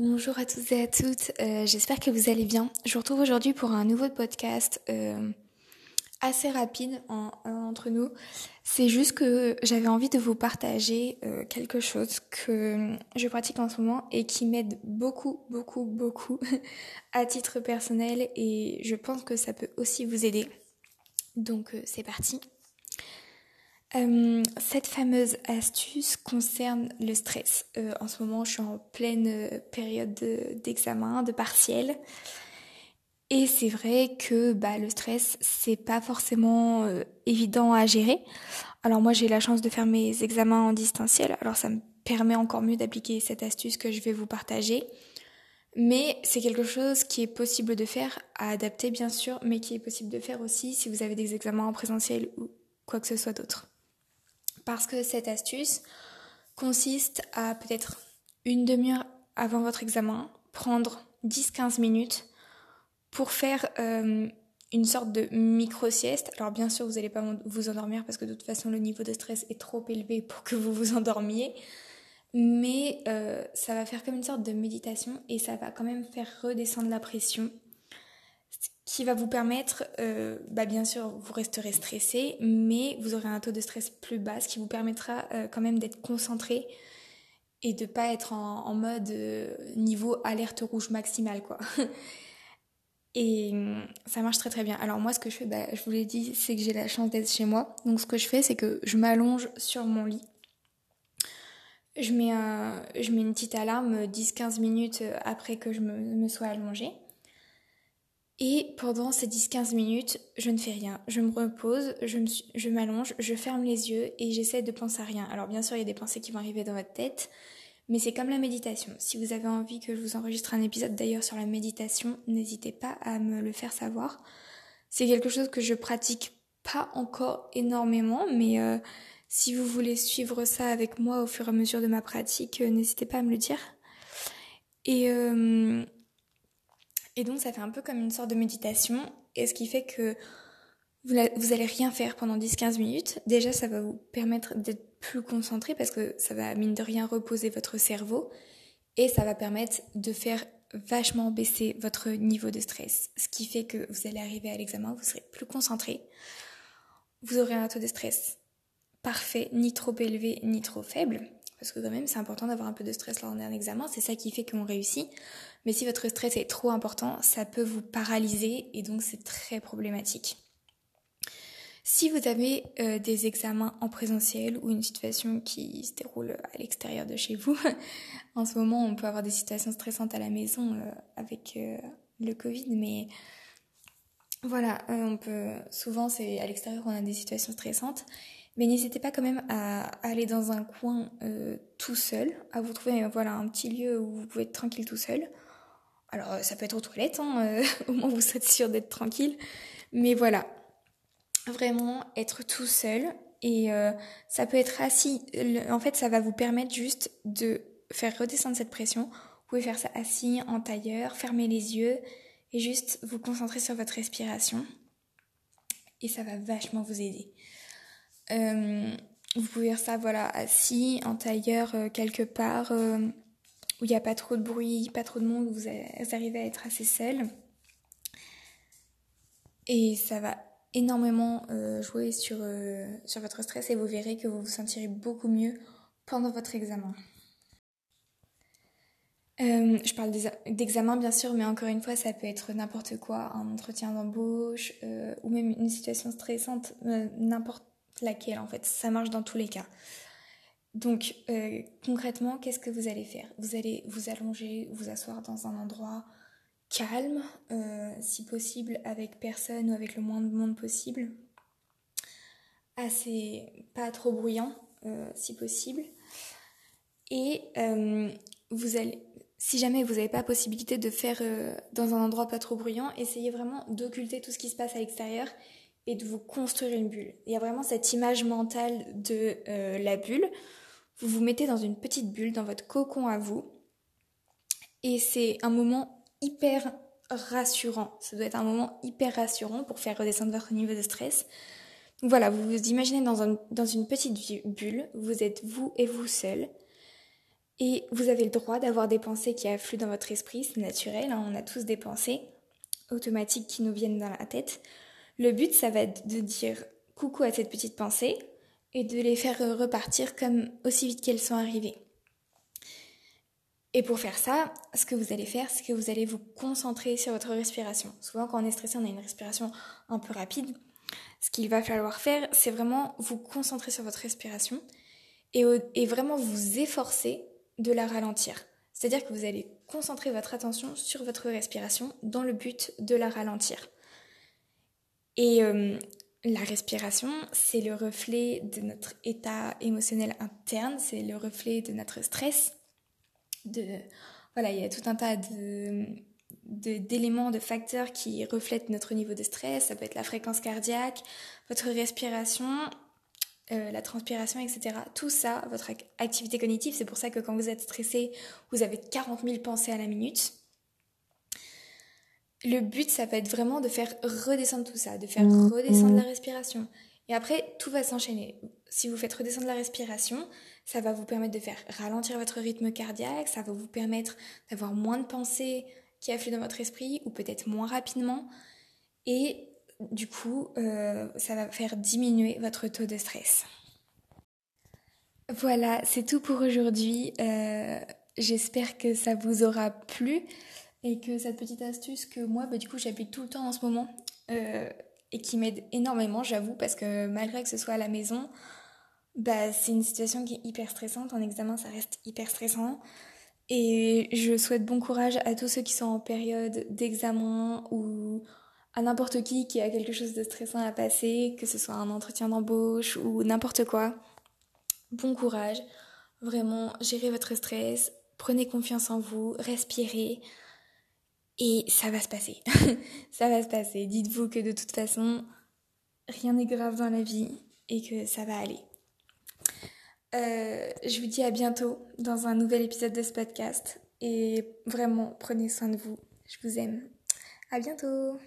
Bonjour à tous et à toutes, euh, j'espère que vous allez bien. Je vous retrouve aujourd'hui pour un nouveau podcast euh, assez rapide entre nous. C'est juste que j'avais envie de vous partager euh, quelque chose que je pratique en ce moment et qui m'aide beaucoup, beaucoup, beaucoup à titre personnel et je pense que ça peut aussi vous aider. Donc c'est parti. Euh, cette fameuse astuce concerne le stress. Euh, en ce moment, je suis en pleine euh, période d'examen, de, partiel. Et c'est vrai que bah, le stress, c'est pas forcément évident à gérer. Alors moi, j'ai la chance de faire mes examens en distanciel, alors ça me permet encore mieux d'appliquer cette astuce que je vais vous partager. Mais c'est quelque chose qui est possible de faire, à adapter bien sûr, mais qui est possible de faire aussi si vous avez des examens en présentiel ou quoi que ce soit d'autre. Parce que cette astuce consiste à peut-être une demi-heure avant votre examen, prendre 10-15 minutes pour faire euh, une sorte de micro-sieste. Alors bien sûr, vous n'allez pas vous endormir parce que de toute façon, le niveau de stress est trop élevé pour que vous vous endormiez. Mais euh, ça va faire comme une sorte de méditation et ça va quand même faire redescendre la pression qui va vous permettre, euh, bah bien sûr, vous resterez stressé, mais vous aurez un taux de stress plus bas, ce qui vous permettra euh, quand même d'être concentré et de pas être en, mode euh, niveau alerte rouge maximale, quoi. et hum, ça marche très très bien. Alors moi, ce que je fais, bah, je vous l'ai dit, c'est que j'ai la chance d'être chez moi. Donc ce que je fais, c'est que je m'allonge sur mon lit. Je mets, un, je mets une petite alarme 10-15 minutes après que je me, me sois allongée. Et pendant ces 10-15 minutes, je ne fais rien. Je me repose, je, je m'allonge, je ferme les yeux et j'essaie de penser à rien. Alors bien sûr, il y a des pensées qui vont arriver dans votre tête, mais c'est comme la méditation. Si vous avez envie que je vous enregistre un épisode d'ailleurs sur la méditation, n'hésitez pas à me le faire savoir. C'est quelque chose que je pratique pas encore énormément, mais euh, si vous voulez suivre ça avec moi au fur et à mesure de ma pratique, euh, n'hésitez pas à me le dire. Et euh, et donc ça fait un peu comme une sorte de méditation, et ce qui fait que vous, vous allez rien faire pendant 10-15 minutes. Déjà, ça va vous permettre d'être plus concentré parce que ça va, mine de rien, reposer votre cerveau, et ça va permettre de faire vachement baisser votre niveau de stress. Ce qui fait que vous allez arriver à l'examen, vous serez plus concentré, vous aurez un taux de stress parfait, ni trop élevé, ni trop faible. Parce que quand même, c'est important d'avoir un peu de stress lors d'un examen, c'est ça qui fait qu'on réussit. Mais si votre stress est trop important, ça peut vous paralyser et donc c'est très problématique. Si vous avez euh, des examens en présentiel ou une situation qui se déroule à l'extérieur de chez vous, en ce moment on peut avoir des situations stressantes à la maison euh, avec euh, le Covid, mais voilà, on peut souvent c'est à l'extérieur on a des situations stressantes mais n'hésitez pas quand même à aller dans un coin euh, tout seul, à vous trouver voilà un petit lieu où vous pouvez être tranquille tout seul. Alors ça peut être aux toilettes, hein, euh, au moins vous êtes sûr d'être tranquille. Mais voilà, vraiment être tout seul et euh, ça peut être assis. En fait, ça va vous permettre juste de faire redescendre cette pression. Vous pouvez faire ça assis, en tailleur, fermer les yeux et juste vous concentrer sur votre respiration. Et ça va vachement vous aider. Euh, vous pouvez faire ça voilà assis en tailleur euh, quelque part euh, où il n'y a pas trop de bruit, pas trop de monde, vous, arrivez à être assez seul. Et ça va énormément jouer sur, sur votre stress et vous verrez que vous vous sentirez beaucoup mieux pendant votre examen. je parle d'examen bien sûr, mais encore une fois, ça peut être n'importe quoi, un entretien d'embauche ou même une situation stressante, n'importe laquelle en fait. Ça marche dans tous les cas. Donc euh, concrètement, qu'est-ce que vous allez faire? Vous allez vous allonger, vous asseoir dans un endroit calme, euh, si possible avec personne ou avec le moins de monde possible. Assez pas trop bruyant, euh, si possible. Et vous allez, si jamais vous n'avez pas possibilité de faire dans un endroit pas trop bruyant, essayez vraiment d'occulter tout ce qui se passe à l'extérieur et de vous construire une bulle. Il y a vraiment cette image mentale de euh, la bulle. Vous vous mettez dans une petite bulle, dans votre cocon à vous. Et c'est un moment hyper rassurant. Ça doit être un moment hyper rassurant pour faire redescendre votre niveau de stress. Donc voilà, vous vous imaginez dans, une petite bulle. Vous êtes vous et vous seul. Et vous avez le droit d'avoir des pensées qui affluent dans votre esprit, c'est naturel, hein, on a tous des pensées automatiques qui nous viennent dans la tête. Le but, ça va être de dire coucou à cette petite pensée et de les faire repartir comme aussi vite qu'elles sont arrivées. Et pour faire ça, ce que vous allez faire, c'est que vous allez vous concentrer sur votre respiration. Souvent, quand on est stressé, on a une respiration un peu rapide. Ce qu'il va falloir faire, c'est vraiment vous concentrer sur votre respiration et, et vraiment vous efforcer de la ralentir. C'est-à-dire que vous allez concentrer votre attention sur votre respiration dans le but de la ralentir. Et euh, la respiration, c'est le reflet de notre état émotionnel interne, c'est le reflet de notre stress. De, voilà, il y a tout un tas de, d'éléments, de, facteurs qui reflètent notre niveau de stress. Ça peut être la fréquence cardiaque, votre respiration, euh, la transpiration, etc. Tout ça, votre activité cognitive, c'est pour ça que quand vous êtes stressé, vous avez 40 000 pensées à la minute. Le but, ça va être vraiment de faire redescendre tout ça, de faire mmh. redescendre la respiration. Et après, tout va s'enchaîner. Si vous faites redescendre la respiration, ça va vous permettre de faire ralentir votre rythme cardiaque, ça va vous permettre d'avoir moins de pensées qui affluent dans votre esprit, ou peut-être moins rapidement. Et du coup, euh, ça va faire diminuer votre taux de stress. Voilà, c'est tout pour aujourd'hui. Euh, j'espère que ça vous aura plu et que cette petite astuce que moi, bah, du coup, j'applique tout le temps en ce moment euh, et qui m'aide énormément, j'avoue, parce que malgré que ce soit à la maison, bah, c'est une situation qui est hyper stressante. En examen, ça reste hyper stressant. Et je souhaite bon courage à tous ceux qui sont en période d'examen ou à n'importe qui qui a quelque chose de stressant à passer, que ce soit un entretien d'embauche ou n'importe quoi. Bon courage, vraiment, gérez votre stress, prenez confiance en vous, respirez et ça va se passer. ça va se passer. Dites-vous que de toute façon, rien n'est grave dans la vie et que ça va aller. Euh, je vous dis à bientôt dans un nouvel épisode de ce podcast et vraiment prenez soin de vous. Je vous aime. À bientôt.